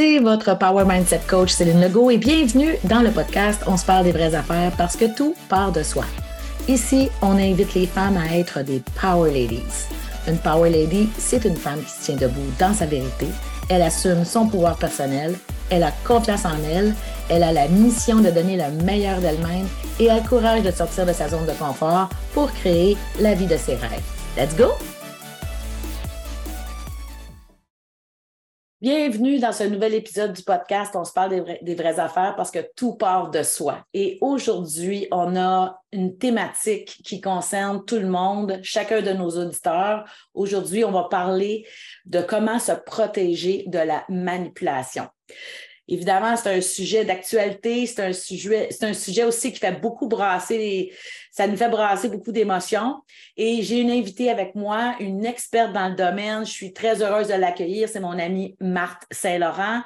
c'est votre Power Mindset Coach Céline Legault et bienvenue dans le podcast On se parle des vraies affaires parce que tout part de soi. Ici, on invite les femmes à être des Power Ladies. Une Power Lady, c'est une femme qui se tient debout dans sa vérité. Elle assume son pouvoir personnel, elle a confiance en elle, elle a la mission de donner le meilleur d'elle-même et a le courage de sortir de sa zone de confort pour créer la vie de ses rêves. Let's go! Bienvenue dans ce nouvel épisode du podcast. On se parle des, vraies affaires parce que tout part de soi. Et aujourd'hui, on a une thématique qui concerne tout le monde, chacun de nos auditeurs. Aujourd'hui, on va parler de comment se protéger de la manipulation. Évidemment, c'est un sujet d'actualité, c'est un sujet, c'est un sujet aussi qui fait beaucoup brasser les, ça nous fait brasser beaucoup d'émotions. Et j'ai une invitée avec moi, une experte dans le domaine. Je suis très heureuse de l'accueillir. C'est mon amie Marthe Saint-Laurent,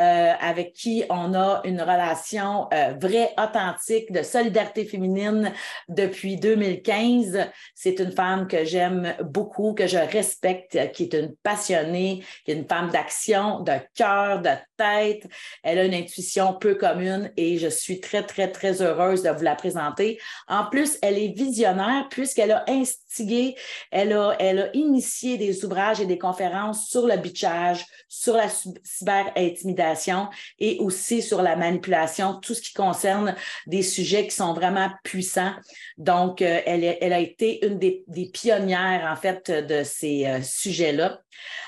euh, avec qui on a une relation euh, vraie, authentique, de solidarité féminine depuis 2015. C'est une femme que j'aime beaucoup, que je respecte, qui est une passionnée, qui est une femme d'action, de cœur, de tête. Elle a une intuition peu commune et je suis très, très, très heureuse de vous la présenter. En plus, elle est visionnaire puisqu'elle a elle a, elle a initié des ouvrages et des conférences sur le bitchage, sur la cyber-intimidation et aussi sur la manipulation, tout ce qui concerne des sujets qui sont vraiment puissants. Donc, euh, elle, elle, a été une des, pionnières, en fait, de ces euh, sujets-là.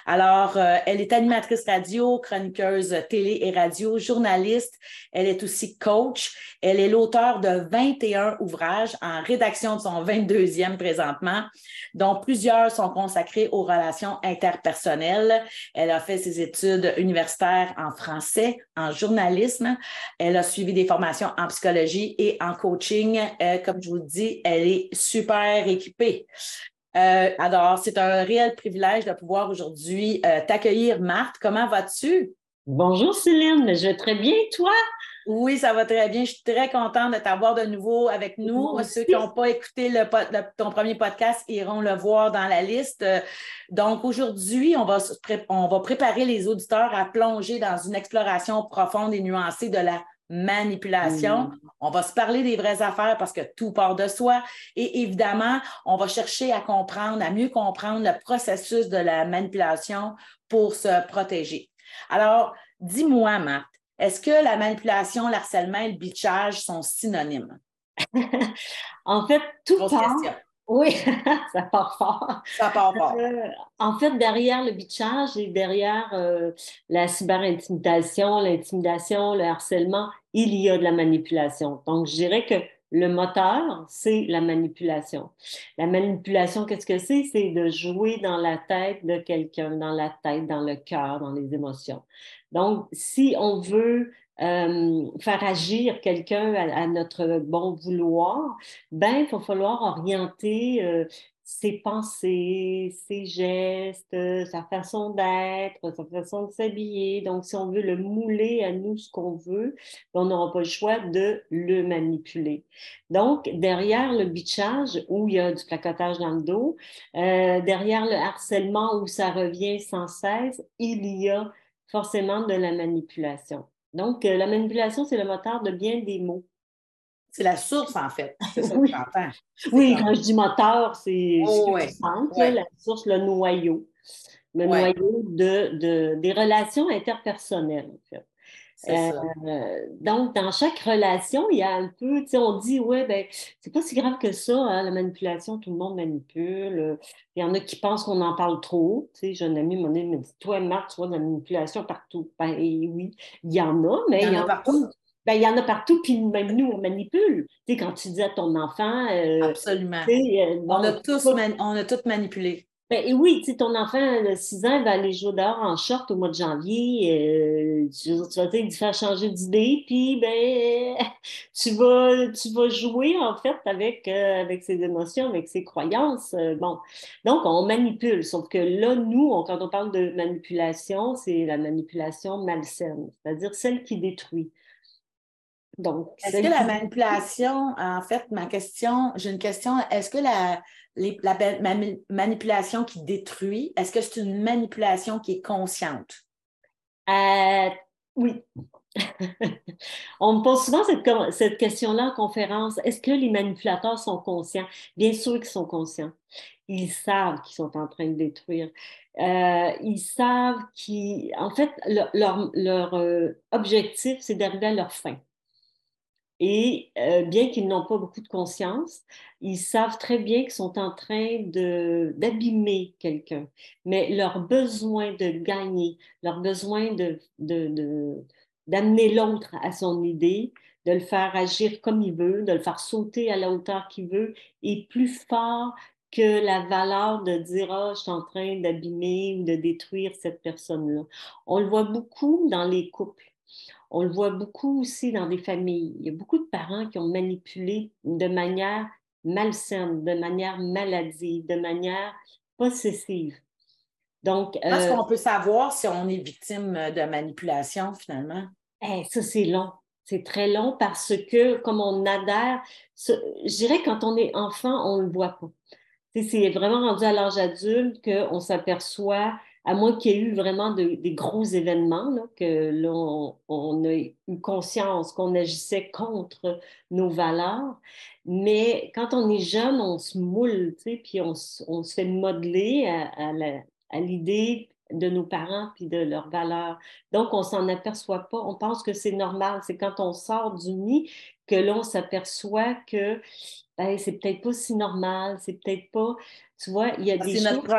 Alors, euh, elle est animatrice radio, chroniqueuse télé et radio, journaliste. Elle est aussi coach. Elle est l'auteur de 21 ouvrages en rédaction de son 22e présentement, dont plusieurs sont consacrés aux relations interpersonnelles. Elle a fait ses études universitaires en français, en journalisme. Elle a suivi des formations en psychologie et en coaching. Euh, comme je vous le dis, elle est super équipée. Euh, alors, c'est un réel privilège de pouvoir aujourd'hui euh, t'accueillir, Marthe. Comment vas-tu? Bonjour Céline, je vais très bien, toi? Oui, ça va très bien. Je suis très contente de t'avoir de nouveau avec nous. Ceux qui n'ont pas écouté le, ton premier podcast iront le voir dans la liste. Donc, aujourd'hui, on va, on va préparer les auditeurs à plonger dans une exploration profonde et nuancée de la manipulation. Mm. On va se parler des vraies affaires parce que tout part de soi. Et évidemment, on va chercher à comprendre, à mieux comprendre le processus de la manipulation pour se protéger. Alors, dis-moi, Marthe, est-ce que la manipulation, l'harcèlement et le bitchage sont synonymes? en fait, tout part... Oui, ça part fort. Ça part fort. Euh, en fait, derrière le bitchage et derrière euh, la cyberintimidation, l'intimidation, le harcèlement, il y a de la manipulation. Donc, je dirais que le moteur, c'est la manipulation. La manipulation, qu'est-ce que c'est? C'est de jouer dans la tête de quelqu'un, dans la tête, dans le cœur, dans les émotions. Donc, si on veut euh, faire agir quelqu'un à, notre bon vouloir, ben, il va falloir orienter euh, ses pensées, ses gestes, sa façon d'être, sa façon de s'habiller. Donc, si on veut le mouler à nous ce qu'on veut, on n'aura pas le choix de le manipuler. Donc, derrière le bitchage, où il y a du placotage dans le dos, euh, derrière le harcèlement, où ça revient sans cesse, il y a forcément de la manipulation. Donc, euh, la manipulation, c'est le moteur de bien des mots. C'est la source, en fait. C'est ça oui. que Oui, quand je dis moteur, c'est oh, la source, le noyau. Le noyau de, de, des relations interpersonnelles, en fait. Euh, donc, dans chaque relation, il y a un peu, tu sais, on dit, ouais, ben, c'est pas si grave que ça, hein, la manipulation, tout le monde manipule. Il y en a qui pensent qu'on en parle trop. Tu sais, j'ai un ami, mon ami me dit, toi, Marc, tu vois de la manipulation partout. Ben oui, il y en a, mais il y, en a partout. Ben, il y en a partout, puis même nous, on manipule. Tu sais, quand tu dis à ton enfant. Euh, Absolument. Euh, on, a tous on a tous manipulé. Ben, oui, tu ton enfant de 6 ans va aller jouer dehors en short au mois de janvier. Euh, tu, vas te faire changer d'idée, puis ben, tu, vas, tu vas jouer en fait avec, euh, avec ses émotions, avec ses croyances. Euh, bon, donc on manipule. Sauf que là, nous, quand on parle de manipulation, c'est la manipulation malsaine, c'est-à-dire celle qui détruit. Donc, est-ce que la manipulation, en fait, ma question, j'ai une question, est-ce que la la manipulation qui détruit, est-ce que c'est une manipulation qui est consciente? Euh, Oui. On me pose souvent cette, question-là en conférence. Est-ce que les manipulateurs sont conscients? Bien sûr qu'ils sont conscients. Ils savent qu'ils sont en train de détruire. Euh, ils savent qu'en fait, leur, leur, euh, objectif, c'est d'arriver à leur fin. Et euh, bien qu'ils n'ont pas beaucoup de conscience, ils savent très bien qu'ils sont en train d'abîmer quelqu'un. Mais leur besoin de gagner, leur besoin de, d'amener l'autre à son idée, de le faire agir comme il veut, de le faire sauter à la hauteur qu'il veut, est plus fort que la valeur de dire ah je suis en train d'abîmer ou de détruire cette personne-là. On le voit beaucoup dans les couples. On le voit beaucoup aussi dans des familles. Il y a beaucoup de parents qui ont manipulé de manière malsaine, de manière maladive, de manière possessive. Donc, Est-ce euh, qu'on peut savoir si on est victime de manipulation finalement? Eh, ça, c'est long. C'est très long parce que, comme on adhère, je dirais quand on est enfant, on ne le voit pas. C'est vraiment rendu à l'âge adulte qu'on s'aperçoit à moins qu'il y ait eu vraiment des gros événements, que l'on on a eu conscience qu'on agissait contre nos valeurs. Mais quand on est jeune, on se moule, puis on, on, se fait modeler à, l'idée de nos parents puis de leurs valeurs. Donc, on s'en aperçoit pas. On pense que c'est normal. C'est quand on sort du nid que l'on s'aperçoit que c'est peut-être pas si normal, c'est peut-être pas tu vois, il y a des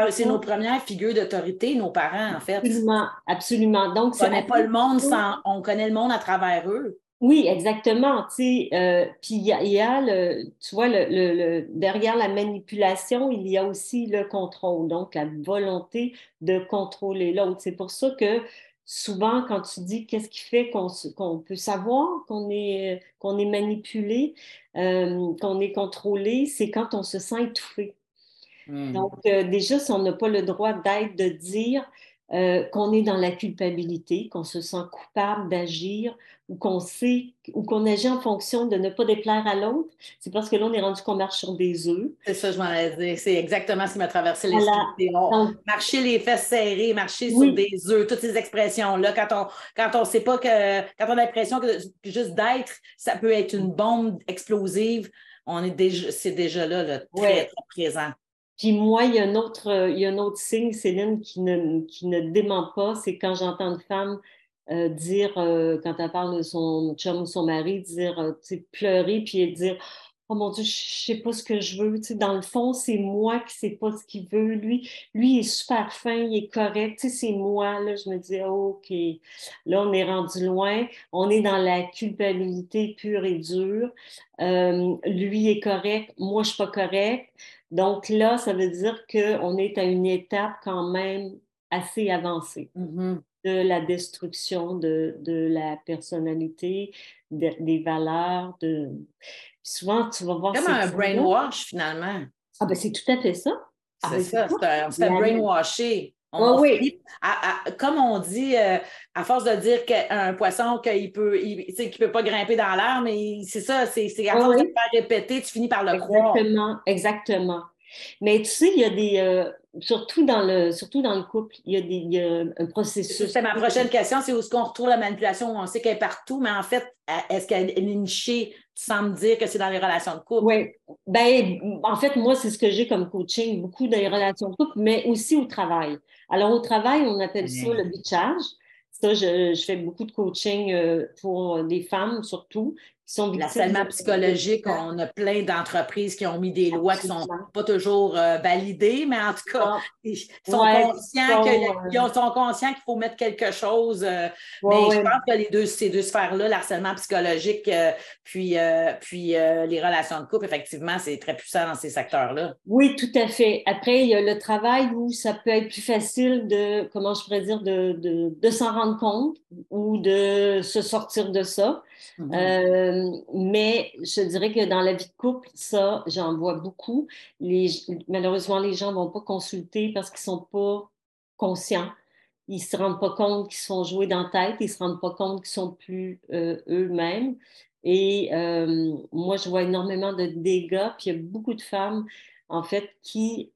C'est nos premières figures d'autorité, nos parents, en fait. Absolument, absolument. Donc, on connaît pas le monde sans... On connaît le monde à travers eux. Oui, exactement. Tu euh, puis il y a, le, tu vois, le, derrière la manipulation, il y a aussi le contrôle, donc la volonté de contrôler l'autre. C'est pour ça que souvent, quand tu dis qu'est-ce qui fait qu'on peut savoir qu'on est, qu'on est manipulé, euh, qu'on est contrôlé, c'est quand on se sent étouffé. Hmm. Donc, euh, déjà, si on n'a pas le droit d'être, de dire euh, qu'on est dans la culpabilité, qu'on se sent coupable d'agir ou qu'on sait ou qu'on agit en fonction de ne pas déplaire à l'autre, c'est parce que là, on est rendu qu'on marche sur des œufs. C'est ça, je m'en ai dit. C'est exactement ce qui m'a traversé l'esprit. Marcher les fesses serrées, marcher sur des œufs, toutes ces expressions-là, quand on quand on sait pas que, quand on a l'impression que juste d'être, ça peut être une bombe explosive, on est déjà, c'est déjà là, très, très présent. Puis moi, il y a un autre, il y a un autre signe, Céline, qui ne, qui ne dément pas, c'est quand j'entends une femme euh, dire, euh, quand elle parle de son chum ou son mari, dire, euh, pleurer, puis dire, oh mon Dieu, je sais pas ce que je veux. Tu sais, dans le fond, c'est moi qui sais pas ce qu'il veut. Lui, lui, il est super fin, il est correct. C'est moi. Là, je me dis, OK, là, on est rendu loin. On est dans la culpabilité pure et dure. lui est correct, moi, je suis pas correct. Donc là, ça veut dire qu'on est à une étape quand même assez avancée mm-hmm. De la destruction de, la personnalité, des valeurs. De... souvent, tu vas voir... Comme un brainwash, finalement. Ah ben c'est tout à fait ça. Ah, c'est ça, c'est un, brainwashé. oui. comme on dit, euh, à force de dire qu'un poisson qu'il peut, il, peut pas grimper dans l'air, mais c'est ça, c'est à force de faire répéter, tu finis par le croire. Exactement, exactement. Mais tu sais, il y a des, euh, surtout, dans le, surtout dans le couple, il y a, des, il y a un processus. C'est ma prochaine question, c'est où est-ce qu'on retrouve la manipulation? On sait qu'elle est partout, mais en fait, est-ce qu'elle est nichée? Tu sembles dire que c'est dans les relations de couple. Oui. Ben, en fait, moi, c'est ce que j'ai comme coaching, beaucoup dans les relations de couple, mais aussi au travail. Alors, au travail, on appelle ça le bitchage. Ça, je, je, fais beaucoup de coaching euh, pour des femmes surtout sont L'harcèlement psychologique, on a plein d'entreprises qui ont mis des lois qui ne sont pas toujours euh, validées, mais en tout cas, ils sont conscients qu'il faut mettre quelque chose. Euh, mais je pense que les deux, ces deux sphères-là, l'harcèlement psychologique, euh, puis, puis les relations de couple, effectivement, c'est très puissant dans ces secteurs-là. Oui, tout à fait. Après, il y a le travail où ça peut être plus facile de, comment je pourrais dire, de, de, de s'en rendre compte ou de se sortir de ça. Mhm. Euh, mais je dirais que dans la vie de couple, ça, j'en vois beaucoup. malheureusement, les gens ne vont pas consulter parce qu'ils ne sont pas conscients. Ils ne se rendent pas compte qu'ils sont joués dans la tête. Ils ne se rendent pas compte qu'ils sont plus euh, eux-mêmes. Et euh, moi, je vois énormément de dégâts. Puis il y a beaucoup de femmes, en fait, qui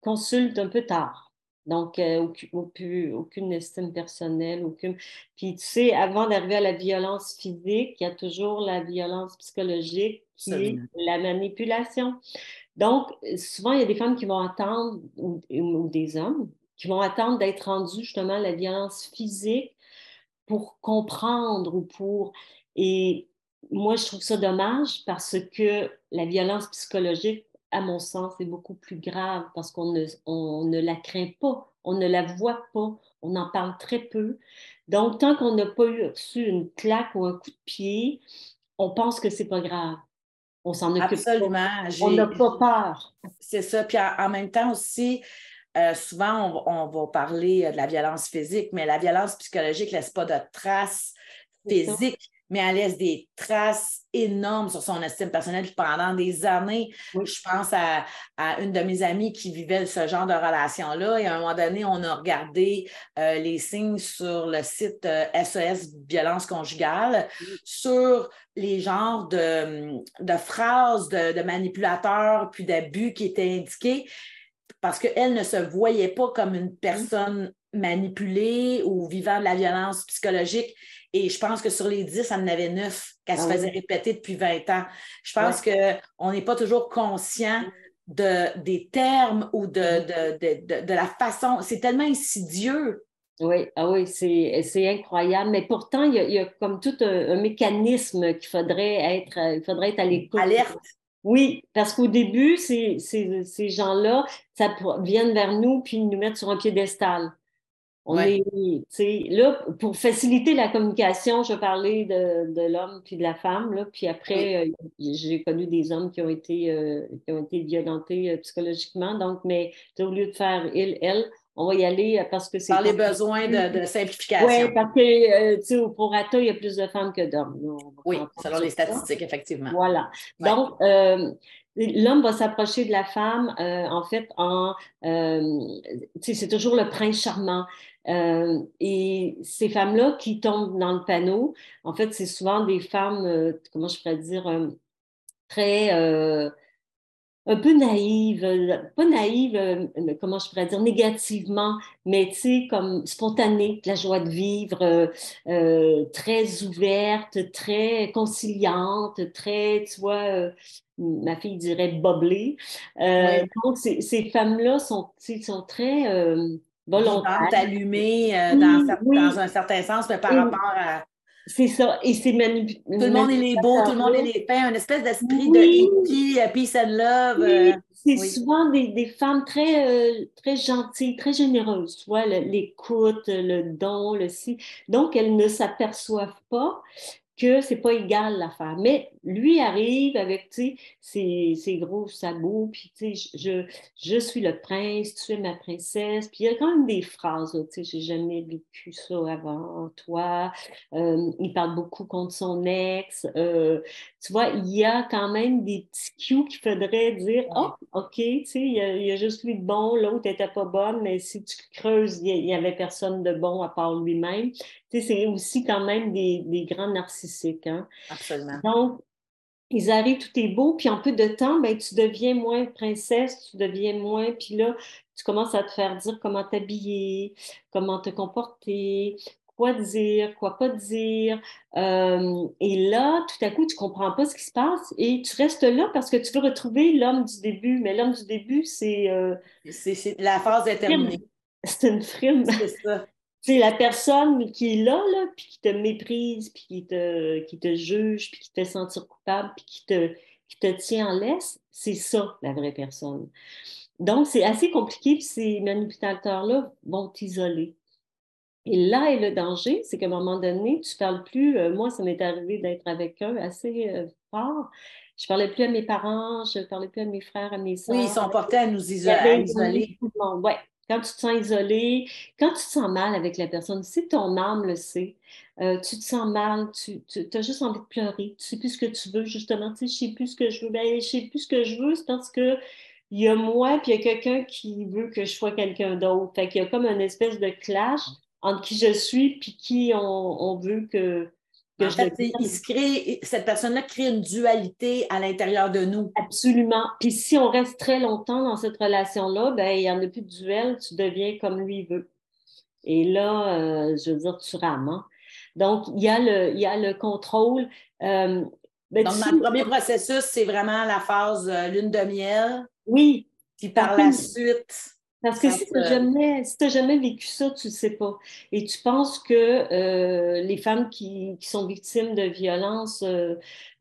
consultent un peu tard. Donc, euh, aucune, aucune, estime personnelle, aucune. Puis, tu sais, avant d'arriver à la violence physique, il y a toujours la violence psychologique qui est la manipulation. Donc, souvent, il y a des femmes qui vont attendre, ou, des hommes, qui vont attendre d'être rendus justement à la violence physique pour comprendre ou pour. Et moi, je trouve ça dommage parce que la violence psychologique, à mon sens, est beaucoup plus grave parce qu'on ne, on ne la craint pas, on ne la voit pas, on en parle très peu. Donc, tant qu'on n'a pas eu reçu une claque ou un coup de pied, on pense que c'est pas grave. On s'en occupe Absolument. On n'a pas peur. C'est ça. Puis en, même temps aussi, euh, souvent, on, va parler de la violence physique, mais la violence psychologique ne laisse pas de traces physiques mais elle laisse des traces énormes sur son estime personnelle pendant des années. Je pense à, une de mes amies qui vivait ce genre de relation-là et à un moment donné, on a regardé euh, les signes sur le site SES euh, e violence conjugale sur les genres de, phrases de, de manipulateurs puis d'abus qui étaient indiqués parce qu'elle ne se voyait pas comme une personne manipulée ou vivant de la violence psychologique. Et je pense que sur les 10, elle en avait 9 qu'elle se ah faisait répéter depuis 20 ans. Je pense qu'on n'est pas toujours conscient de, des termes ou de, de, de, la façon. C'est tellement insidieux. Oui, ah oui, c'est incroyable. Mais pourtant, il y, a, comme tout un, mécanisme qu'il faudrait être, il faudrait être à l'écoute. Alerte. Oui, parce qu'au début, ces, ces, ces gens-là, ça viennent vers nous puis nous mettent sur un piédestal. On est, là, pour faciliter la communication, je parlais de, de l'homme puis de la femme, là, puis après, euh, j'ai connu des hommes qui ont été, euh, qui ont été violentés euh, psychologiquement. Donc, mais au lieu de faire il, elle, on va y aller parce que c'est. Par les besoins de, simplification. Oui, parce que, tu sais, au prorata, il y a plus de femmes que d'hommes. Oui, selon les statistiques, effectivement. Voilà. Donc, l'homme va s'approcher de la femme, en fait, en. c'est toujours le prince charmant. Euh, et ces femmes-là qui tombent dans le panneau, en fait, c'est souvent des femmes, euh, comment je pourrais dire, euh, très un peu naïves, pas naïves, comment je pourrais dire, négativement, mais tu sais, comme spontanées, la joie de vivre, très ouverte, très conciliante, très, tu vois, ma fille dirait boblée. Donc, ces, femmes-là sont, sont très volontaire. allumée euh, dans, un certain sens, mais par rapport à. C'est ça. Et c'est manipulé. Tout le monde est les beaux, tout le monde est les peints, un espèce d'esprit de hippie, euh, peace and love. Euh, c'est souvent des, des, femmes très, très gentilles, très généreuses, tu vois, l'écoute, le don, le si. Donc, elles ne s'aperçoivent pas que c'est pas égal l'affaire. Mais lui arrive avec ses, ses gros sabots, puis je, je suis le prince, tu es ma princesse. Puis il y a quand même des phrases, tu sais, j'ai jamais vécu ça avant toi. Euh, il parle beaucoup contre son ex. Euh, tu vois, il y a quand même des petits cues qu'il faudrait dire Oh, OK, tu sais, il y, a, juste lui de bon, l'autre n'était pas bonne, mais si tu creuses, il n'y avait personne de bon à part lui-même. C'est aussi quand même des, des grands narcissiques. Hein? Absolument. Donc, ils arrivent, tout est beau, puis en peu de temps, ben, tu deviens moins princesse, tu deviens moins, puis là, tu commences à te faire dire comment t'habiller, comment te comporter, quoi dire, quoi pas dire. Euh, et là, tout à coup, tu comprends pas ce qui se passe et tu restes là parce que tu veux retrouver l'homme du début. Mais l'homme du début, c'est... Euh, c'est la phase est terminée. C'est une frime. C'est ça. C'est la personne qui est là, là, puis qui te méprise, puis qui te, qui te juge, puis qui te fait sentir coupable, puis qui te, qui te tient en laisse. C'est ça, la vraie personne. Donc, c'est assez compliqué, puis ces manipulateurs-là vont t'isoler. Et là est le danger, c'est qu'à un moment donné, tu ne parles plus. Euh, moi, ça m'est arrivé d'être avec eux assez euh, fort. Je ne parlais plus à mes parents, je ne parlais plus à mes frères, à mes soeurs. Oui, ils sont portés à nous isoler. Oui, quand tu te sens isolé, quand tu te sens mal avec la personne, si ton âme le sait, euh, tu te sens mal, tu, as juste envie de pleurer, tu sais plus ce que tu veux, justement, tu sais, je sais plus ce que je veux, ben, je sais plus ce que je veux, c'est parce que il y a moi, puis il y a quelqu'un qui veut que je sois quelqu'un d'autre. Fait qu'il y a comme une espèce de clash entre qui je suis puis qui on, veut que en fait, il se crée, cette personne-là crée une dualité à l'intérieur de nous. Absolument. Puis si on reste très longtemps dans cette relation-là, ben il n'y en a plus de duel, tu deviens comme lui veut. Et là, euh, je veux dire, tu rames. Hein. Donc, il y, a le, il y a le contrôle. Euh, ben, Donc, le premier processus, c'est vraiment la phase euh, lune de miel. Oui. Puis par la suite, parce que si tu n'as jamais, si jamais vécu ça, tu ne sais pas. Et tu penses que euh, les femmes qui, qui, sont victimes de violences euh,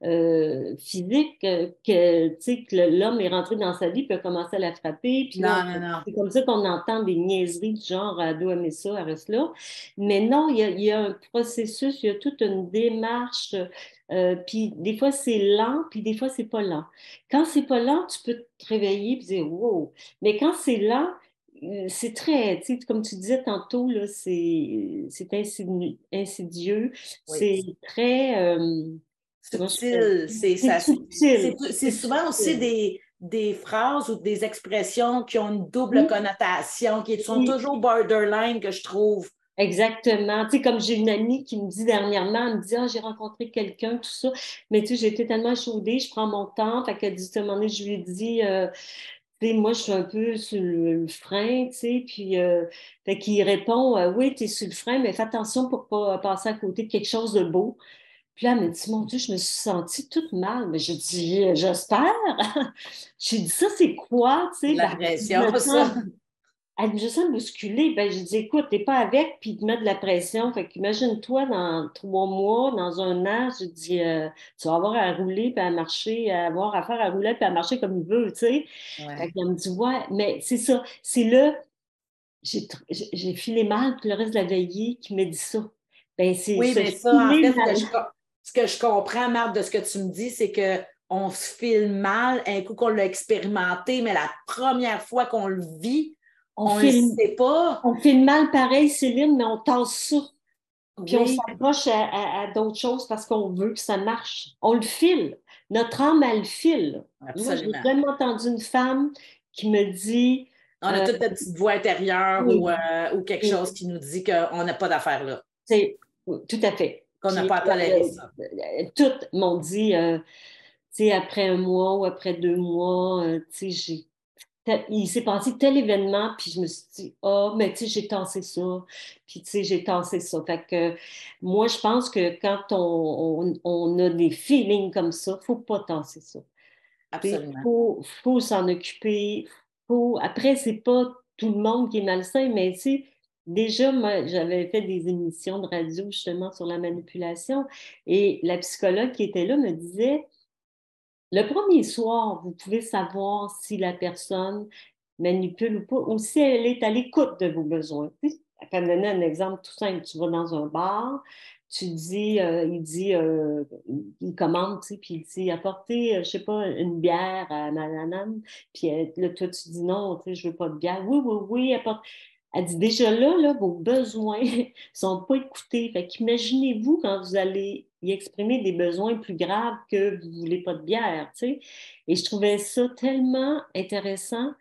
euh, physiques, que, que l'homme est rentré dans sa vie puis a commencé à la frapper. Puis non, non, non. C'est comme ça qu'on entend des niaiseries du genre à dos aimer ça, reste là. Mais non, il y, a, il y, a, un processus, il y a toute une démarche. puis des fois c'est lent, puis des fois c'est pas lent. Quand c'est pas lent, tu peux te réveiller et dire wow. Mais quand c'est lent, euh, c'est très, comme tu disais tantôt, c'est insidieux, c'est très... Euh, subtil. C'est souvent aussi des, des phrases ou des expressions qui ont une double connotation, qui sont toujours borderline, que je trouve. Exactement. Tu sais, comme j'ai une amie qui me dit dernièrement, elle me dit, ah, j'ai rencontré quelqu'un, tout ça. Mais tu sais, j'ai été tellement chaudée, je prends mon temps. Fait qu'elle dit, à un moment donné, je lui ai dit, euh, moi, je suis un peu sur le, frein, tu sais, puis euh, fait qu'il répond euh, Oui, tu es sur le frein, mais fais attention pour ne pas passer à côté de quelque chose de beau. Puis là, elle me dit Mon Dieu, je me suis sentie toute mal. Mais je dis J'espère. J'ai dit Ça, c'est quoi, tu sais? La pression, ça. Elle me sens bousculer. Ben, je dis, écoute, t'es pas avec, puis te mettre de la pression. Fait qu'imagine-toi dans trois mois, dans un an, je dis, euh, tu vas avoir à rouler, puis à marcher, à avoir à faire à rouler, puis à marcher comme il veut, tu sais. Fait qu'elle me dit, ouais, mais c'est ça. C'est là, j'ai filé mal, puis le reste de la veillée qui me dit ça. Ben, oui, mais ça, en fait, ce que, je, comprends, Marthe, de ce que tu me dis, c'est que on se file mal un coup qu'on l'a expérimenté, mais la première fois qu'on le vit, on sait pas. On fait mal pareil, Céline, mais on tasse ça. Puis on s'approche à, d'autres choses parce qu'on veut que ça marche. On le file. Notre âme, elle le file. Moi, j'ai vraiment entendu une femme qui me dit. On a toute la petite voix intérieure ou, euh, quelque chose qui nous dit qu'on n'a pas d'affaires là. C'est tout à fait. Qu'on n'a pas à tolérer euh, ça. Toutes m'ont dit, euh, tu sais, après un mois ou après deux mois, tu sais, j'ai il s'est passé tel événement, puis je me suis dit, ah, oh, mais tu sais, j'ai tassé ça, puis tu sais, j'ai tassé ça. Fait que moi, je pense que quand on, on, a des feelings comme ça, il ne faut pas tasser ça. Absolument. Il faut, faut s'en occuper. Faut... Après, c'est pas tout le monde qui est malsain, mais tu sais, déjà, moi, j'avais fait des émissions de radio justement sur la manipulation, et la psychologue qui était là me disait, le premier soir, vous pouvez savoir si la personne manipule ou pas, ou si elle est à l'écoute de vos besoins. Je vais donner un exemple tout simple. Tu vas dans un bar, tu dis, euh, il dit, euh, il commande, puis il dit, apportez, euh, je sais pas, une bière à madame. Puis là, toi, tu dis non, tu sais, je veux pas de bière. Oui, oui, oui, apporte. Elle dit déjà là, là vos besoins ne sont pas écoutés. Fait qu'imaginez-vous quand vous allez y exprimer des besoins plus graves que vous ne voulez pas de bière. Tu sais? Et je trouvais ça tellement intéressant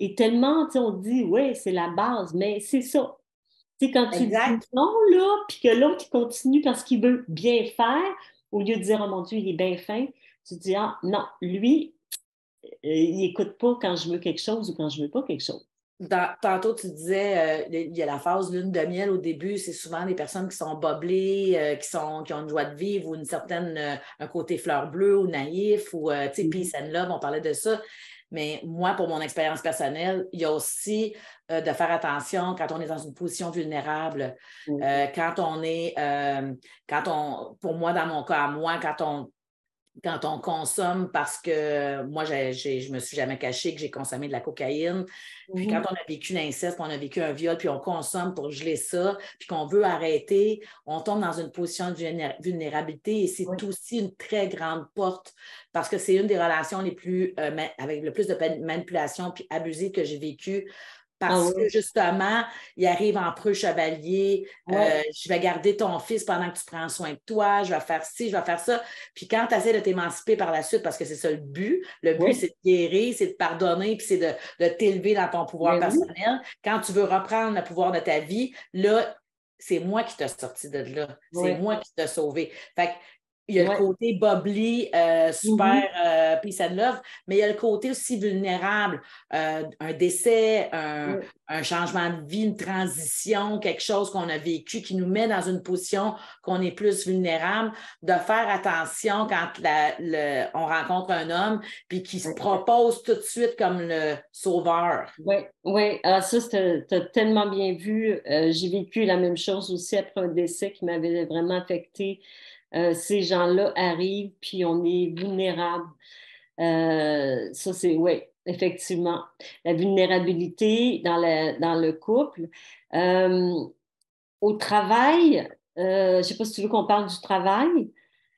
et tellement, tu sais, on dit, oui, c'est la base, mais c'est ça. Tu sais, quand tu dis non, là, puis que l'autre continue parce qu'il veut bien faire, au lieu de dire, oh mon Dieu, il est bien fin, tu dis, ah non, lui, euh, il n'écoute pas quand je veux quelque chose ou quand je ne veux pas quelque chose tantôt, tu disais, euh, il y a la phase lune de miel au début, c'est souvent des personnes qui sont boblées, euh, qui, sont, qui ont une joie de vivre ou une certaine, euh, un côté fleur bleue ou naïf ou, tu sais, mm-hmm. peace and love, on parlait de ça. Mais moi, pour mon expérience personnelle, il y a aussi de faire attention quand on est dans une position vulnérable, mm-hmm. quand on est, quand on, pour moi, dans mon cas à moi, quand on quand on consomme parce que moi, je ne me suis jamais caché que j'ai consommé de la cocaïne. Puis quand on a vécu l'inceste, on a vécu un viol, puis on consomme pour geler ça, puis qu'on veut arrêter, on tombe dans une position de vulnérabilité et c'est aussi une très grande porte parce que c'est une des relations les plus, euh, avec le plus de manipulation puis abusive que j'ai vécues parce ah que justement, il arrive en preux chevalier, euh, je vais garder ton fils pendant que tu prends soin de toi, je vais faire ci, je vais faire ça. Puis quand tu essaies de t'émanciper par la suite, parce que c'est ça le but, le but c'est de guérir, c'est de pardonner, puis c'est de, t'élever dans ton pouvoir ben personnel. Quand tu veux reprendre le pouvoir de ta vie, là, c'est moi qui t'ai sorti de là. C'est moi qui t'ai sauvé. Fait il y a le côté bubbly, euh, super mm-hmm. euh, peace and love, mais il y a le côté aussi vulnérable. Euh, un décès, un, changement de vie, une transition, quelque chose qu'on a vécu qui nous met dans une position qu'on est plus vulnérable, de faire attention quand on rencontre un homme puis qui se propose tout de suite comme le sauveur. Oui, oui. Alors ça, tu as tellement bien vu. J'ai vécu la même chose aussi après un décès qui m'avait vraiment affecté. Euh, ces gens-là arrivent, puis on est vulnérable. Euh, ça, c'est, oui, effectivement. La vulnérabilité dans, dans le couple. Euh, au travail, je ne sais pas si tu veux qu'on parle du travail.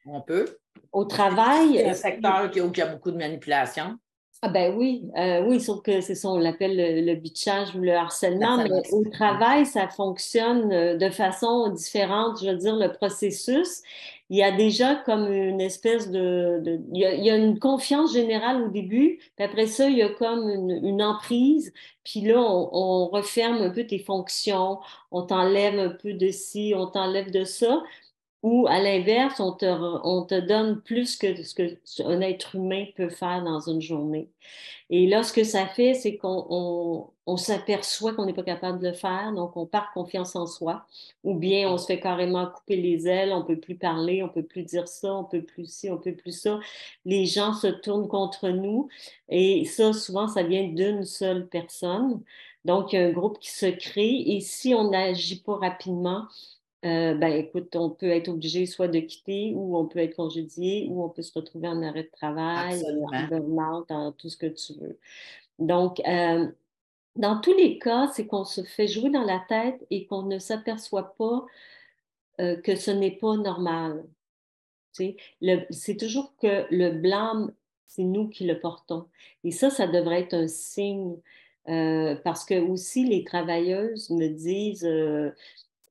On peut. Au travail. C'est un secteur où il y a beaucoup de manipulation. Ah ben oui, oui, sauf que c'est ça, on l'appelle le, bitchage ou le harcèlement, mais au travail, ça fonctionne de façon différente. Je veux dire, le processus il y a déjà comme une espèce de... il, y a, une confiance générale au début, puis après ça, il y a comme une, emprise, puis là, on, referme un peu tes fonctions, on t'enlève un peu de ci, on t'enlève de ça, ou à l'inverse, on te, on te donne plus que ce qu'un être humain peut faire dans une journée. Et là, ce que ça fait, c'est qu'on on, s'aperçoit qu'on n'est pas capable de le faire, donc on perd confiance en soi, ou bien on se fait carrément couper les ailes, on ne peut plus parler, on ne peut plus dire ça, on ne peut plus ci, on ne peut plus ça. Les gens se tournent contre nous, et ça, souvent, ça vient d'une seule personne. Donc, il y a un groupe qui se crée, et si on n'agit pas rapidement, euh, ben écoute, on peut être obligé soit de quitter ou on peut être congédié ou on peut se retrouver en arrêt de travail, en burn-out, en tout ce que tu veux. Donc, euh, dans tous les cas, c'est qu'on se fait jouer dans la tête et qu'on ne s'aperçoit pas euh, que ce n'est pas normal. C'est toujours que le blâme, c'est nous qui le portons. Et ça, ça devrait être un signe. parce que aussi les travailleuses me disent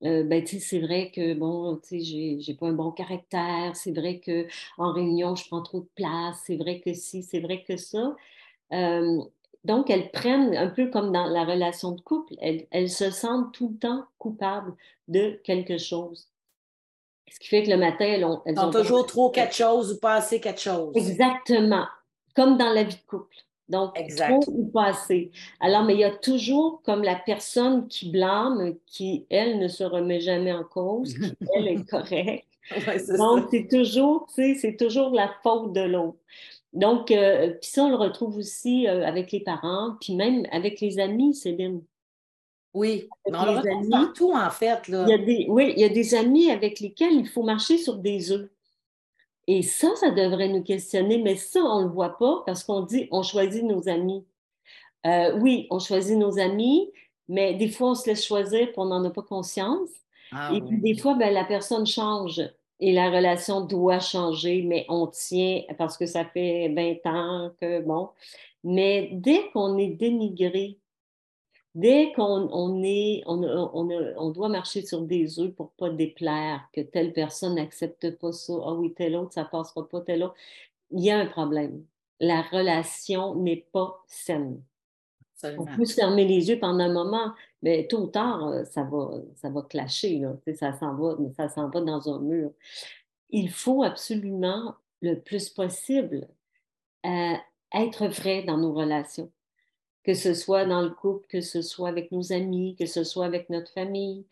euh, ben, c'est vrai que bon, j'ai, pas un bon caractère, c'est vrai que en réunion, je prends trop de place, c'est vrai que si, c'est vrai que ça. Donc, elles prennent un peu comme dans la relation de couple, elles, se sentent tout le temps coupables de quelque chose. Ce qui fait que le matin, elles ont. Elles ont toujours trop quelque chose ou pas assez quelque chose. Exactement. Comme dans la vie de couple. Donc, trop ou pas assez. Alors, mais il y a toujours comme la personne qui blâme, qui, elle, ne se remet jamais en cause, qui, elle, est correcte. Donc, c'est toujours, c'est toujours la faute de l'autre. Donc, euh, puis ça, on le retrouve aussi euh, avec les parents, puis même avec les amis, Céline. Oui, mais on le retrouve partout, en fait. Là. Il y a des, oui, il y a des amis avec lesquels il faut marcher sur des œufs. Et ça, ça devrait nous questionner, mais ça, on ne le voit pas parce qu'on dit on choisit nos amis. Euh, oui, on choisit nos amis, mais des fois, on se laisse choisir et on n'en a pas conscience. Ah et puis, des fois, ben, la personne change et la relation doit changer, mais on tient parce que ça fait 20 ans que, bon. Mais dès qu'on est dénigré Dès qu'on est, on, doit marcher sur des œufs pour pas déplaire, que telle personne n'accepte pas ça, ah oui, tel autre, ça passera pas, tel autre, il y a un problème. La relation n'est pas saine. On peut se fermer les yeux pendant un moment, mais tôt ou tard, euh, ça va, ça va clasher, ça s'en va, va dans un mur. Il faut absolument, le plus possible, euh, être vrai dans nos relations que ce soit dans le couple, que ce soit avec nos amis, que ce soit avec notre famille.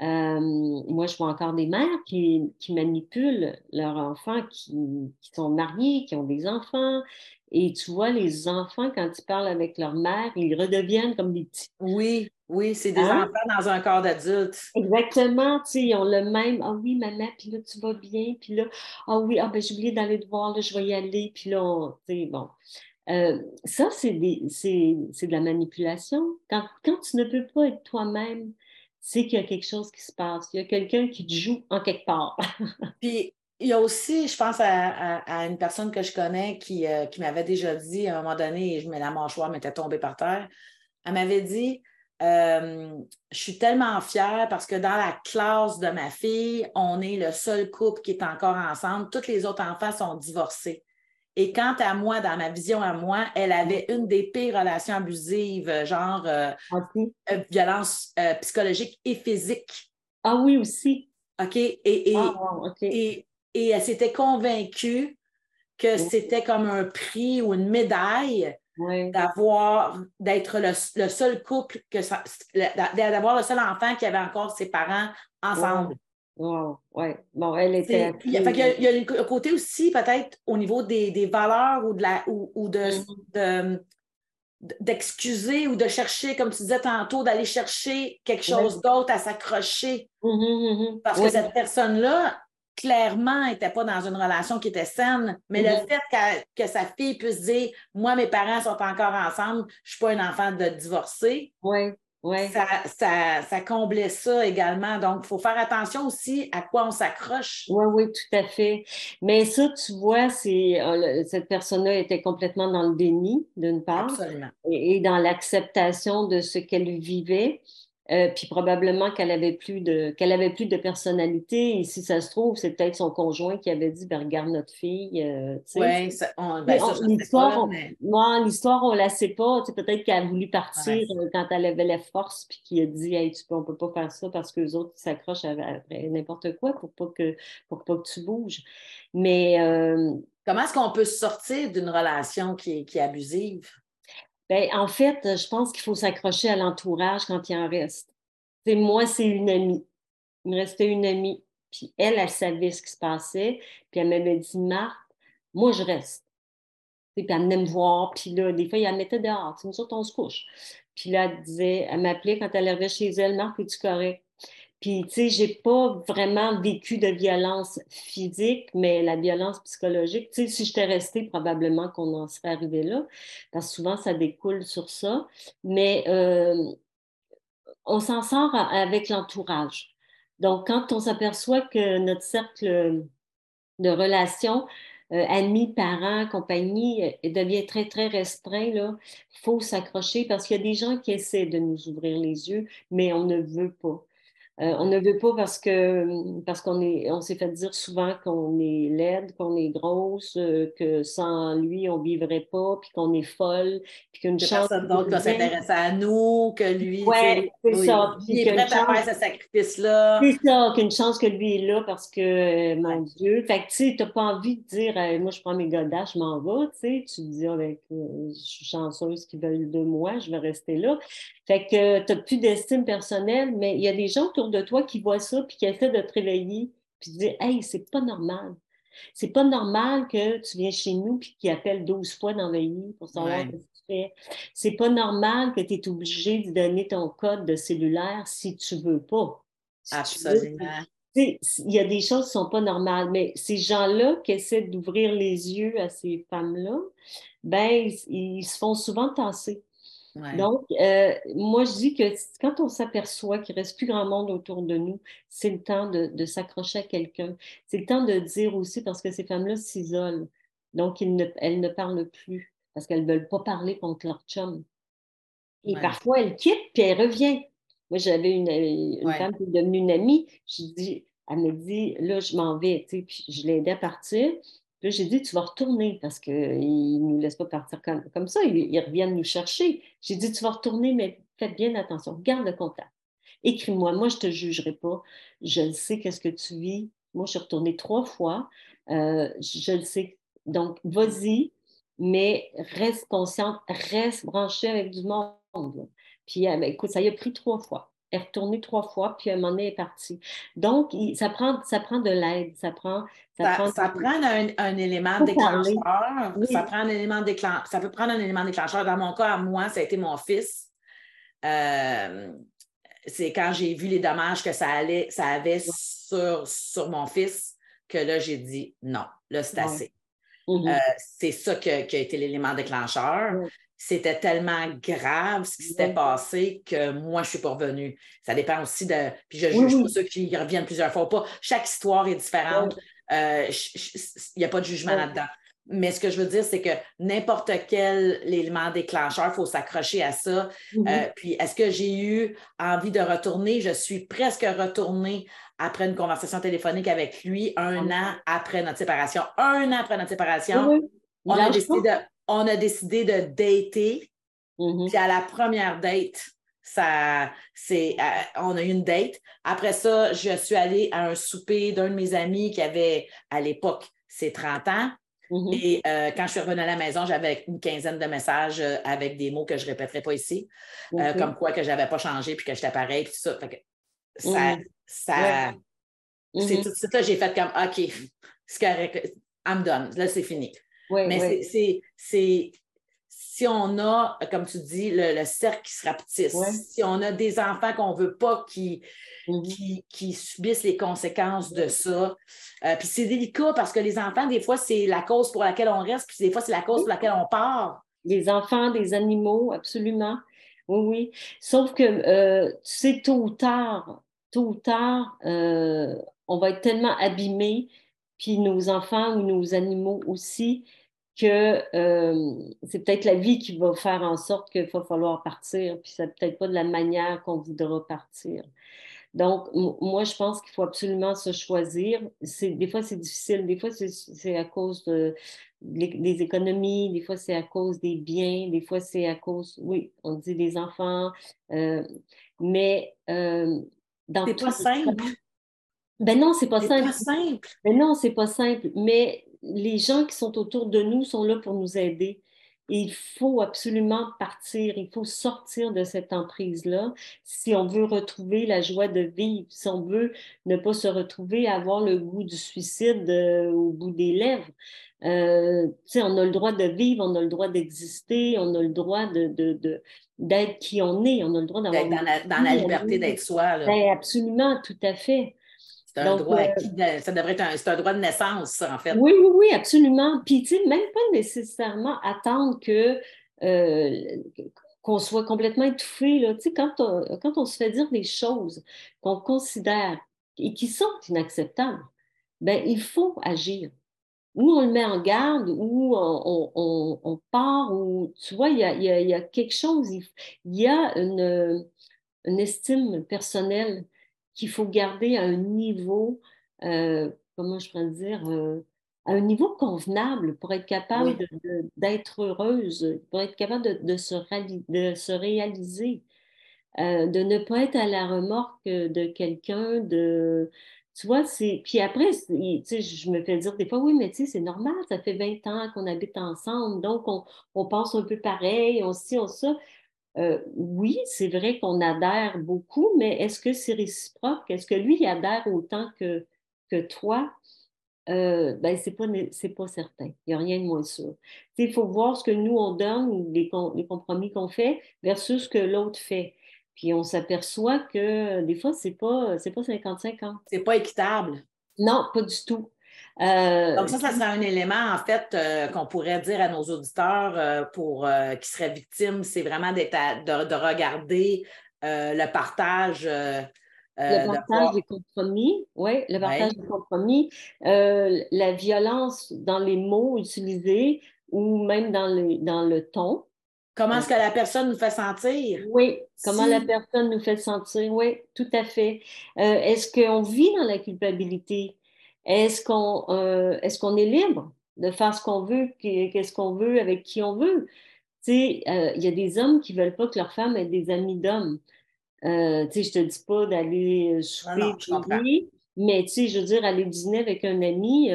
Euh, moi, je vois encore des mères qui, manipulent leurs enfants, qui, sont mariés, qui ont des enfants. Et tu vois, les enfants, quand ils parlent avec leur mère, ils redeviennent comme des petits. Oui, oui, c'est des hein? enfants dans un corps d'adulte. Exactement, tu sais, ils ont le même. Ah oui, maman, puis là, tu vas bien, puis là, ah oui, ah ben j'ai oublié d'aller te voir, là, je vais y aller, puis là, tu sais, bon. Euh, ça, c'est de la manipulation. Quand, quand, tu ne peux pas être toi-même, c'est qu'il y a quelque chose qui se passe. Il y a quelqu'un qui te joue en quelque part. Puis, il y a aussi, je pense à, une personne que je connais qui, euh, qui m'avait déjà dit à un moment donné, je mets la mâchoire m'était tombée par terre. Elle m'avait dit euh, Je suis tellement fière parce que dans la classe de ma fille, on est le seul couple qui est encore ensemble. Tous les autres enfants sont divorcés. Et quant à moi, dans ma vision à moi, elle avait une des pires relations abusives, genre euh, euh, violence psychologique et physique. Ah oui, aussi. OK? Et, et, Ah, wow, et, et elle s'était convaincue que Oui. c'était comme un prix ou une médaille D'avoir, d'être le, le seul couple, que d'avoir le seul enfant qui avait encore ses parents ensemble. Wow, ouais. Bon, elle était. il y a- il y a le côté aussi, peut-être, au niveau des, des valeurs ou de la ou, ou de, de- d'excuser ou de chercher, comme tu disais tantôt, d'aller chercher quelque chose d'autre à s'accrocher. Mhm, mhm. Parce que cette personne-là, clairement, n'était pas dans une relation qui était saine. Mais le Mhm. fait que sa fille puisse dire Moi, mes parents sont encore ensemble, je ne suis pas un enfant de divorcé, Ouais, ouais. ça, ça, ça comblait ça également. Donc, il faut faire attention aussi à quoi on s'accroche. Oui, oui, tout à fait. Mais ça, tu vois, c'est euh, cette personne-là était complètement dans le déni, d'une part, Absolument. et, et dans l'acceptation de ce qu'elle vivait. Euh, puis probablement qu'elle avait plus de qu'elle avait plus de personnalité. Et si ça se trouve, c'est peut-être son conjoint qui avait dit ben, regarde notre fille. euh, ça, on, ben, ça, l'histoire, on- moi, l'histoire, on la sait pas. Tu sais, peut-être qu'elle a voulu partir Ouais. euh, quand elle avait la force, puis qu'il a dit, hey, tu peux, on peut pas faire ça parce que les autres s'accrochent à- après n'importe quoi pour pas que pour pas que tu bouges. Mais euh, Comment est-ce qu'on peut sortir d'une relation qui est, qui est abusive? Ben, en fait, je pense qu'il faut s'accrocher à l'entourage quand il en reste. Moi, c'est une amie. Il me restait une amie. Puis elle, elle savait ce qui se passait. Puis elle m'avait dit, Marthe, moi, je reste. Puis elle venait me voir, puis là, des fois, il la mettait dehors. Nous autres, on se couche. Puis là, elle disait, elle m'appelait quand elle arrivait chez elle, Marc, es-tu correct? Puis, tu sais, j'ai pas vraiment vécu de violence physique, mais la violence psychologique, tu sais, si j'étais restée, probablement qu'on en serait arrivé là, parce que souvent, ça découle sur ça. Mais euh, on s'en sort avec l'entourage. Donc, quand on s'aperçoit que notre cercle de relations, euh, amis, parents, compagnie, euh, devient très, très restreint, là, faut s'accrocher parce qu'il y a des gens qui essaient de nous ouvrir les yeux, mais on ne veut pas. Euh, on ne veut pas parce que parce qu'on est on s'est fait dire souvent qu'on est laide, qu'on est grosse, euh, que sans lui on vivrait pas, puis qu'on est folle, puis qu'une chance personne d'autre va s'intéresser à nous, que lui, Ouais, c'est oui, ça. il est prêt à chance- faire ce sacrifice-là. C'est ça, qu'une chance que lui est là parce que, euh, mon. Dieu. Fait que, tu sais, t'as pas envie de dire, euh, moi, je prends mes godasses, je m'en vais, tu sais. Tu te dis, avec, je suis chanceuse qu'ils veulent de moi, je vais rester là. Fait que t'as plus d'estime personnelle, mais il y a des gens autour de toi qui voient ça puis qui essaient de te réveiller puis de dire, hey, c'est pas normal. C'est pas normal que tu viens chez nous puis qu'ils appellent 12 fois d'envahir pour savoir Ouais. ce que tu fais. C'est pas normal que tu es obligé de donner ton code de cellulaire si tu veux pas. Si Absolument. il y a des choses qui sont pas normales, mais ces gens-là qui essaient d'ouvrir les yeux à ces femmes-là, ben, ils, ils se font souvent tasser. Ouais. Donc, euh, moi, je dis que quand on s'aperçoit qu'il ne reste plus grand monde autour de nous, c'est le temps de, de s'accrocher à quelqu'un. C'est le temps de dire aussi, parce que ces femmes-là s'isolent. Donc, ils ne- elles ne parlent plus parce qu'elles ne veulent pas parler contre leur chum. Et Ouais. parfois, elle quitte, puis elle revient. Moi, j'avais une, une Ouais. femme qui est devenue une amie. Je dis, elle me dit, là, je m'en vais, tu sais, puis je l'ai aidée à partir. Puis j'ai dit, tu vas retourner parce qu'ils ne nous laissent pas partir comme, ça. Ils, reviennent nous chercher. J'ai dit, tu vas retourner, mais faites bien attention. Garde le contact. Écris-moi. Moi, je ne te jugerai pas. Je sais, qu'est-ce que tu vis. Moi, je suis retournée trois fois. Euh, je, le sais. Donc, vas-y, mais reste consciente, reste branchée avec du monde. Puis, euh, ben, écoute, ça y a pris trois fois. Elle est retournée trois fois, puis à un moment donné, elle est partie. Donc, il- ça, prend, ça prend de l'aide, ça prend... Ça, Ça, prend ça prend un, un élément déclencheur. Oui. Ça, prend un élément déclen- ça peut prendre un élément déclencheur. Dans mon cas, à moi, ça a été mon fils. Euh, c'est quand j'ai vu les dommages que ça, allait, ça avait sur, sur mon fils que là, j'ai dit non, là, c'est assez. Mhm. Euh, c'est ça que- qui a été l'élément déclencheur. C'était tellement grave ce qui s'était passé que moi, je suis pas revenue. Ça dépend aussi de. Puis je juge oui. pas ceux qui reviennent plusieurs fois ou pas. Chaque histoire est différente. Euh, Il n'y a pas de jugement là-dedans. Mais ce que je veux dire, c'est que n'importe quel élément déclencheur, il faut s'accrocher à ça. Mhm. Euh, puis, est-ce que j'ai eu envie de retourner? Je suis presque retournée après une conversation téléphonique avec lui un Ah. an après notre séparation. Un an après notre séparation, on, a décidé de, on a décidé de dater. Mhm. Puis à la première date, Ça, c'est, euh, on a eu une date. Après ça, je suis allée à un souper d'un de mes amis qui avait, à l'époque, ses 30 ans. Mm-hmm. Et euh, quand je suis revenue à la maison, j'avais une quinzaine de messages euh, avec des mots que je ne répéterai pas ici, comme quoi que je n'avais pas changé puis que j'étais pareil, puis tout ça. ça, mm-hmm. ça c'est mm-hmm. tout de suite là, j'ai fait comme OK, c'est correct, I'm done. Là, c'est fini. Mais c'est si on a, comme tu dis, le, cercle qui se rapetisse, si on a des enfants qu'on ne veut pas mm-hmm. qui, qui, subissent les conséquences de ça, euh, puis c'est délicat parce que les enfants, des fois, c'est la cause pour laquelle on reste, puis des fois, c'est la cause pour laquelle on part. Les enfants, des animaux, absolument. Oui, oui. Sauf que, euh, tu sais, tôt ou tard, tôt ou tard, euh, on va être tellement abîmés, puis nos enfants ou nos animaux aussi, que euh, c'est peut-être la vie qui va faire en sorte qu'il va falloir partir, puis c'est peut-être pas de la manière qu'on voudra partir. Donc, moi, je pense qu'il faut absolument se choisir. Des fois, c'est difficile. Des fois, c'est à cause de, des économies. Des fois, c'est à cause des biens. Des fois, c'est à cause, oui, on dit des enfants. Euh, mais euh, dans C'est pas simple. Ben non, c'est pas simple. Pas simple. Ben non, c'est pas simple. Mais les gens qui sont autour de nous sont là pour nous aider. Et il faut absolument partir, il faut sortir de cette emprise-là si on veut retrouver la joie de vivre, si on veut ne pas se retrouver à avoir le goût du suicide euh, au bout des lèvres. Euh, on a le droit de vivre, on a le droit d'exister, on a le droit de, de, d'être qui on est, on a le droit d'avoir... D'être dans la, liberté d'être soi. Ben, absolument, tout à fait. C'est un droit euh, ça devrait être un, un droit de naissance, en fait. Oui, oui, oui, absolument. Puis, tu sais, même pas nécessairement attendre que euh, qu'on soit complètement étouffé. Là. Tu sais, quand, on, quand on se fait dire des choses qu'on considère et qui sont inacceptables, ben il faut agir. Ou on le met en garde, ou on, on, on part, ou tu vois, il y a, y, a, y a, quelque chose, il y a une, une estime personnelle qu'il faut garder à un niveau, euh, comment je pourrais dire, euh, à un niveau convenable pour être capable d'être heureuse, pour être capable de, se, de se, réaliser, euh, de ne pas être à la remorque de quelqu'un, de... Tu vois, c'est... Puis après, je me fais dire des fois, oui, mais tu sais, c'est normal, ça fait 20 ans qu'on habite ensemble, donc on, on pense un peu pareil, on ci, on ça. Euh, oui, c'est vrai qu'on adhère beaucoup, mais est-ce que c'est réciproque? Est-ce que lui, il adhère autant que, que toi? Euh, ben, c'est pas, pas certain. Il n'y a rien de moins sûr. Il faut voir ce que nous, on donne, les, les compromis qu'on fait, versus ce que l'autre fait. Puis on s'aperçoit que des fois, c'est pas, pas 55 ans. C'est pas équitable. Non, pas du tout. Euh, Donc ça, ça serait un élément, en fait, euh, qu'on pourrait dire à nos auditeurs euh, pour qui seraient victimes, c'est vraiment de, de, regarder le partage. le partage des compromis, oui, le partage des compromis, la violence dans les mots utilisés ou même dans, le, dans le ton. Comment est-ce que la personne nous fait sentir? Oui, comment la personne nous fait sentir, oui, tout à fait. est-ce qu'on vit dans la culpabilité? Est-ce qu'on euh, est, qu'on est libre de faire ce qu'on veut, qu'est-ce qu'on veut, avec qui on veut? Tu sais, euh, il y a des hommes qui ne veulent pas que leur femme ait des amis d'hommes. Euh, tu sais, je te dis pas d'aller souper, mais tu sais, je veux dire, aller dîner avec un ami,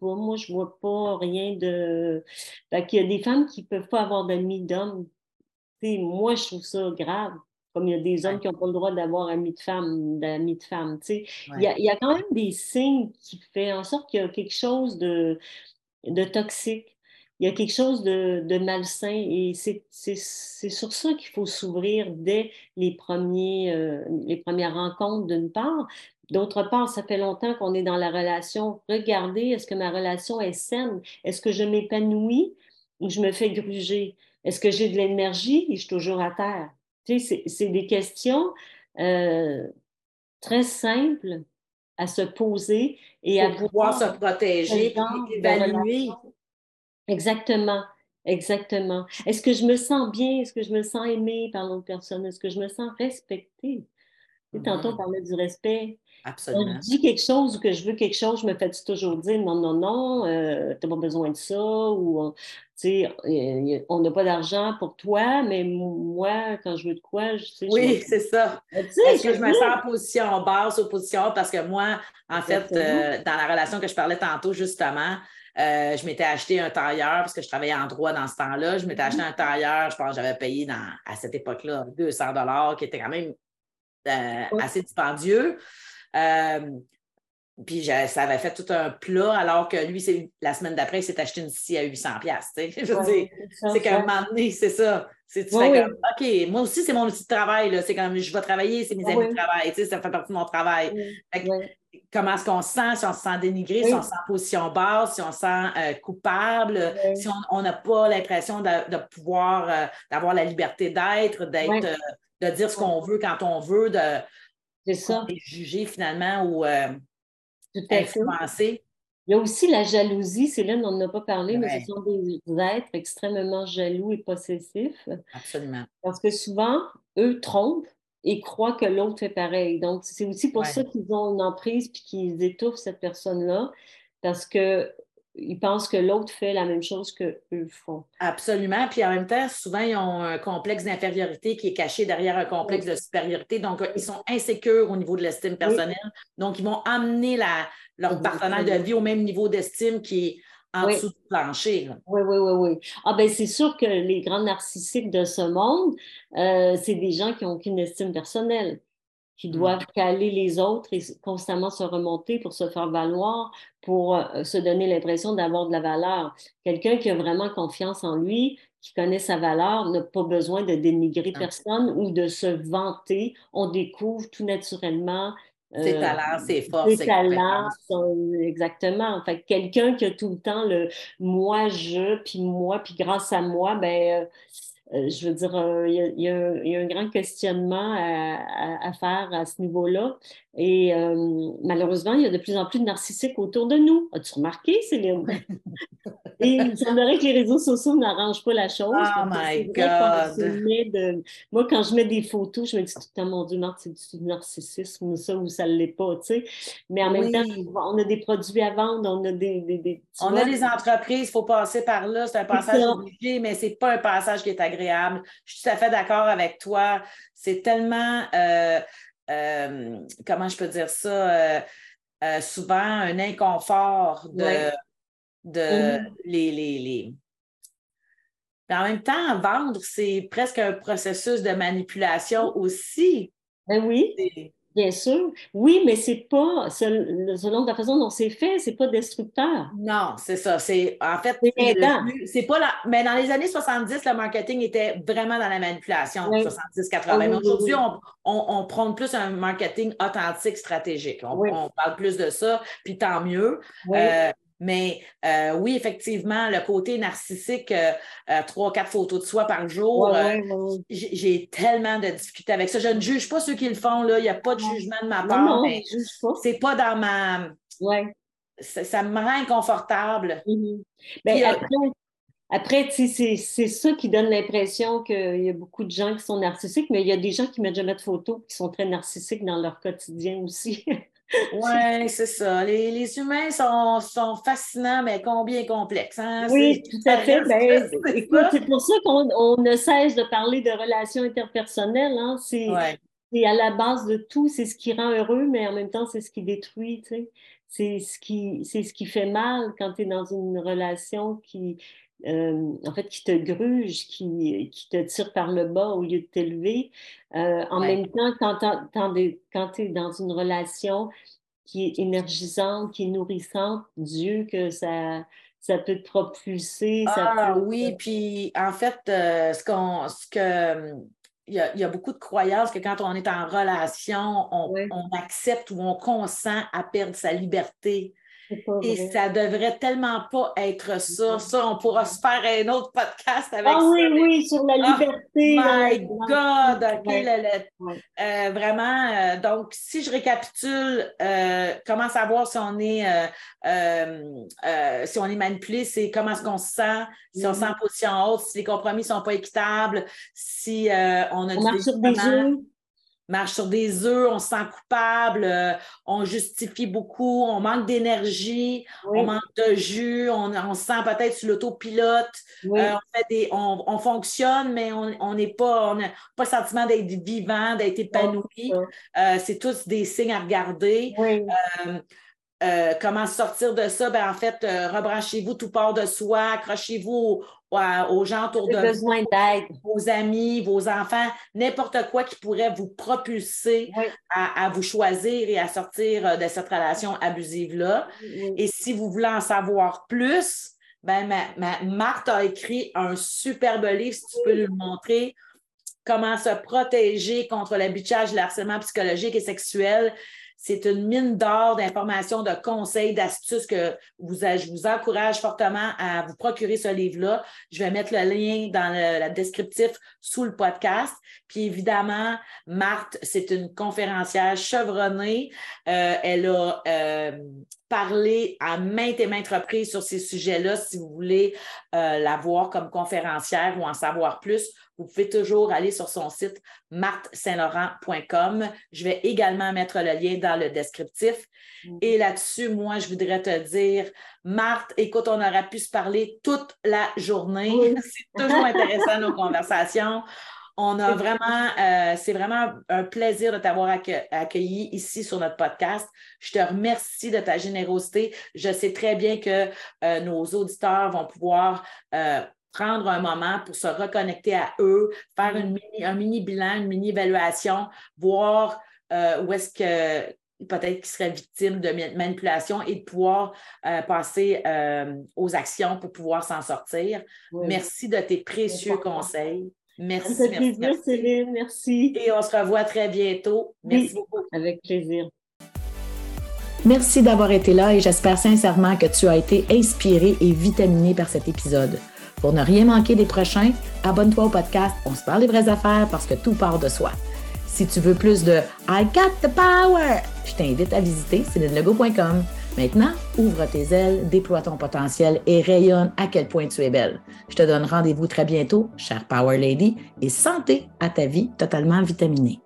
moi, je vois pas rien de... Fait qu'il y a des femmes qui ne peuvent pas avoir d'amis d'hommes. Tu sais, moi, je trouve ça grave comme il y a des hommes qui n'ont pas le droit d'avoir amis de femmes, d'amis de femmes. Il, y a, il, y a, quand même des signes qui font en sorte qu'il y a quelque chose de, de toxique. Il y a quelque chose de, de malsain et c'est sur ça qu'il faut s'ouvrir dès les, premiers, euh, les premières rencontres d'une part. D'autre part, ça fait longtemps qu'on est dans la relation. Regardez, est-ce que ma relation est saine? Est-ce que je m'épanouis ou je me fais gruger? Est-ce que j'ai de l'énergie et je suis toujours à terre? C'est des questions euh, très simples à se poser et à pouvoir se protéger, évaluer. Exactement, exactement. Est-ce que je me sens bien? Est-ce que je me sens aimée par l'autre personne? Est-ce que je me sens respectée? Tantôt, on parlait du respect. Quand Absolument. je dis quelque chose ou que je veux quelque chose, je me fais toujours dire non, non, non, euh, t'as pas besoin de ça, ou tu sais, on n'a pas d'argent pour toi, mais moi, quand je veux de quoi, je tu sais, Oui, c'est ça. Tu Est-ce que je me sens en position basse ou position? Parce que moi, en fait, euh, dans la relation que je parlais tantôt, justement, euh, je m'étais acheté un tailleur parce que je travaillais en droit dans ce temps-là. Je m'étais acheté un tailleur, je pense que j'avais payé dans, à cette époque-là 200 dollars, qui était quand même euh, assez dispendieux. Euh, puis je- ça avait fait tout un plat, alors que lui, la semaine d'après, il s'est acheté une scie à 800 pièces. Je veux dire, ouais, c'est qu'à un ouais. moment donné, c'est ça. C'est, tu Ouais, fais comme, OK, moi aussi, c'est mon outil de travail. Là. C'est comme, je vais travailler, c'est mes Ouais, amis de travail. Ça fait partie de mon travail. Fait que. Comment est-ce qu'on se sent? Si on se sent dénigré, si on se sent en position basse, si on se sent euh, coupable, si on n'a pas l'impression de, de pouvoir, euh, d'avoir la liberté d'être, d'être, euh, de dire ce qu'on veut quand on veut, de C'est ça, être jugé finalement ou euh, tout à fait. influencé. Il y a aussi la jalousie, c'est là, on n'en a pas parlé, mais ce sont des êtres extrêmement jaloux et possessifs. Absolument. Parce que souvent, eux trompent et croient que l'autre fait pareil. Donc, c'est aussi pour Ouais. ça qu'ils ont une emprise puis qu'ils étouffent cette personne-là, parce que ils pensent que l'autre fait la même chose que eux font. Absolument. Puis en même temps, souvent, ils ont un complexe d'infériorité qui est caché derrière un complexe de supériorité. Donc, ils sont insécures au niveau de l'estime personnelle. Donc, ils vont amener la, leur partenaire de vie au même niveau d'estime qui est en dessous du plancher. là. Oui, oui, oui, oui. Ah ben c'est sûr que les grands narcissiques de ce monde, euh, c'est des gens qui n'ont aucune estime personnelle, qui Mm. doivent caler les autres et constamment se remonter pour se faire valoir, pour euh, se donner l'impression d'avoir de la valeur. Quelqu'un qui a vraiment confiance en lui, qui connaît sa valeur, n'a pas besoin de dénigrer Non. personne ou de se vanter. On découvre tout naturellement Ses euh, talents, ses forces, ses talents, exactement. Fait que quelqu'un qui a tout le temps le moi, je, puis moi, puis grâce à moi, ben, euh, euh, je veux dire, euh, il y a, un grand questionnement à faire à ce niveau-là. Et euh, malheureusement, il y a de plus en plus de narcissiques autour de nous. As-tu remarqué, Céline? Et il semblerait que les réseaux sociaux n'arrangent pas la chose. Oh my God. de- Moi, quand je mets des photos, je me dis tout le temps, mon Dieu, Marthe, c'est du narcissisme, ça, ou ça ne l'est pas, tu sais. Mais en même Oui. temps, on a des produits à vendre, on a des... des, des- On vois, a des entreprises, il faut passer par là. C'est un passage obligé, mais ce n'est pas un passage qui est agréable. Je suis tout à fait d'accord avec toi. C'est tellement, euh, euh, comment je peux dire ça, euh, souvent un inconfort de. De les, les, les- Mais en même temps, vendre, c'est presque un processus de manipulation aussi. Ben oui, C'est- bien sûr. Oui, mais c'est pas, sel- selon la façon dont c'est fait, c'est pas destructeur. Non, c'est ça. C'est en fait, C'est le pas la. Mais dans les années 70, le marketing était vraiment dans la manipulation, Oui. 70-80. Ah oui, Mais oui, aujourd'hui, oui. on, on, on prône plus un marketing authentique, stratégique. On, parle plus de ça, puis tant mieux. Oui. Euh, mais euh, oui, effectivement, le côté narcissique, euh, euh, trois, quatre photos de soi par jour, Ouais, euh, ouais, ouais, ouais. j'ai tellement de difficultés avec ça. Je ne juge pas ceux qui le font, là. Il n'y a pas de jugement de ma part, c'est pas dans ma. Ouais. Ça, ça me rend inconfortable. Mhm. Ben, Puis, euh, après, c'est ça qui donne l'impression qu'il y a beaucoup de gens qui sont narcissiques, mais il y a des gens qui mettent jamais de photos qui sont très narcissiques dans leur quotidien aussi. Oui, c'est ça. Les, les humains sont, sont fascinants, mais combien complexes. Hein? Oui, tout à fait. Ben, c'est écoute, ça. c'est pour ça qu'on on ne cesse de parler de relations interpersonnelles. Hein. C'est Ouais. à la base de tout. C'est ce qui rend heureux, mais en même temps, c'est ce qui détruit. C'est ce qui, ce qui fait mal quand tu es dans une relation qui, euh, en fait, qui te gruge, qui, qui te tire par le bas au lieu de t'élever. Euh, en Ouais. même temps, quand, tu es dans une relation qui est énergisante, qui est nourrissante, Dieu, que ça, ça peut te propulser. Ça Ah peut, oui, puis en fait, euh, ce qu'on ce que il y, a, il y a beaucoup de croyances que quand on est en relation, on accepte ou on consent à perdre sa liberté. Et ça devrait tellement pas être ça. Ça, on pourra se faire un autre podcast avec Ah ça. oui, oui, sur la Ah, liberté. My euh, God! OK, Ouais. le- le- Ouais. euh, vraiment. euh, donc, si je récapitule, euh, comment savoir si on est si on est manipulé, c'est comment est-ce qu'on se sent, si on se sent en position haute, si les compromis ne sont pas équitables, si on a On du marche sur des œufs. Marche sur des œufs, on se sent coupable, euh, on justifie beaucoup, on manque d'énergie, on manque de jus, on, on se sent peut-être sur l'autopilote, euh, on, fait des, on, fonctionne, mais on n'est pas, on n'a pas le sentiment d'être vivant, d'être épanoui. Euh, c'est tous des signes à regarder. comment sortir de ça? Ben, en fait, rebranchez-vous tout part de soi, accrochez-vous aux gens autour de besoin d'aide. vos amis, vos enfants, n'importe quoi qui pourrait vous propulser à, vous choisir et à sortir euh, de cette relation abusive-là. Et si vous voulez en savoir plus, ben, ma, Marthe a écrit un superbe livre, si tu peux le montrer, Comment se protéger contre l'habituage, le harcèlement psychologique et sexuel. C'est une mine d'or d'informations, de conseils, d'astuces que je vous encourage fortement à vous procurer ce livre-là. Je vais mettre le lien dans le, descriptif sous le podcast. Puis évidemment, Marthe, c'est une conférencière chevronnée. Euh, elle a euh, parlé à maintes et maintes reprises sur ces sujets-là. Si vous voulez euh, la voir comme conférencière ou en savoir plus, vous pouvez toujours aller sur son site martsaintlaurent.com. Je vais également mettre le lien dans le descriptif. Mm. Et là-dessus, moi, je voudrais te dire, Marthe, écoute, on aurait pu se parler toute la journée. C'est toujours intéressant nos conversations. On a vraiment, euh, c'est vraiment un plaisir de t'avoir accueilli ici sur notre podcast. Je te remercie de ta générosité. Je sais très bien que euh, nos auditeurs vont pouvoir euh, prendre un moment pour se reconnecter à eux, faire une un mini bilan, une mini évaluation, voir euh, où est-ce que peut-être qu'ils seraient victimes de manipulation et de pouvoir euh, passer euh, aux actions pour pouvoir s'en sortir. Merci de tes précieux conseils. Merci, merci, merci. Merci. Et on se revoit très bientôt. Merci beaucoup. Avec plaisir. Merci d'avoir été là et j'espère sincèrement que tu as été inspiré et vitaminé par cet épisode. Pour ne rien manquer des prochains, abonne-toi au podcast On se parle des vraies affaires parce que tout part de soi. Si tu veux plus de I got the power, je t'invite à visiter célinelego.com. Maintenant, ouvre tes ailes, déploie ton potentiel et rayonne à quel point tu es belle. Je te donne rendez-vous très bientôt, chère Power Lady, et santé à ta vie totalement vitaminée.